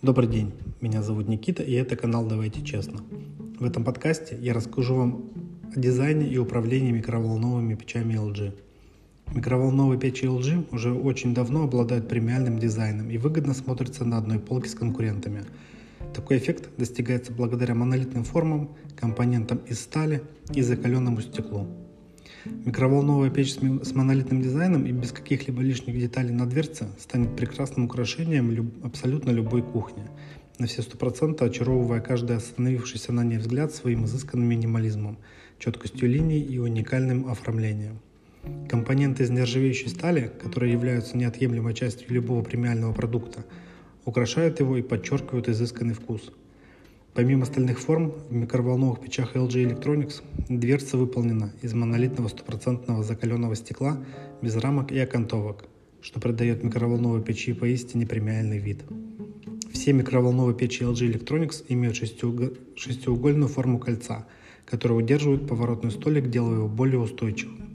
Добрый день, меня зовут Никита, и это канал «Давайте честно». В этом подкасте я расскажу вам о дизайне и управлении микроволновыми печами LG. Микроволновые печи LG уже очень давно обладают премиальным дизайном и выгодно смотрятся на одной полке с конкурентами. Такой эффект достигается благодаря монолитным формам, компонентам из стали и закаленному стеклу. Микроволновая печь с монолитным дизайном и без каких-либо лишних деталей на дверце станет прекрасным украшением люб- абсолютно любой кухни, на все сто процентов очаровывая каждый остановившийся на ней взгляд своим изысканным минимализмом, четкостью линий и уникальным оформлением. Компоненты из нержавеющей стали, которые являются неотъемлемой частью любого премиального продукта, украшают его и подчеркивают изысканный вкус – Помимо остальных форм, в микроволновых печах LG Electronics дверца выполнена из монолитного стопроцентного закаленного стекла без рамок и окантовок, что придает микроволновой печи поистине премиальный вид. Все микроволновые печи LG Electronics имеют шестиугольную форму кольца, которая удерживает поворотный столик, делая его более устойчивым.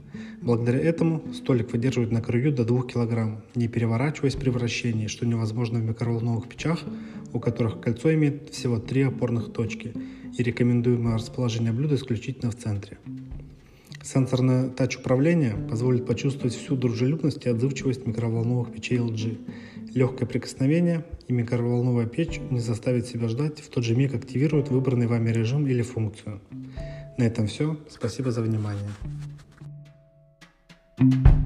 Благодаря этому столик выдерживает на краю до 2 кг, не переворачиваясь при вращении, что невозможно в микроволновых печах, у которых кольцо имеет всего три опорных точки, и рекомендуемое расположение блюда исключительно в центре. Сенсорное тач-управление позволит почувствовать всю дружелюбность и отзывчивость микроволновых печей LG. Легкое прикосновение и микроволновая печь не заставит себя ждать, в тот же миг активирует выбранный вами режим или функцию. На этом все. Спасибо за внимание. Thank you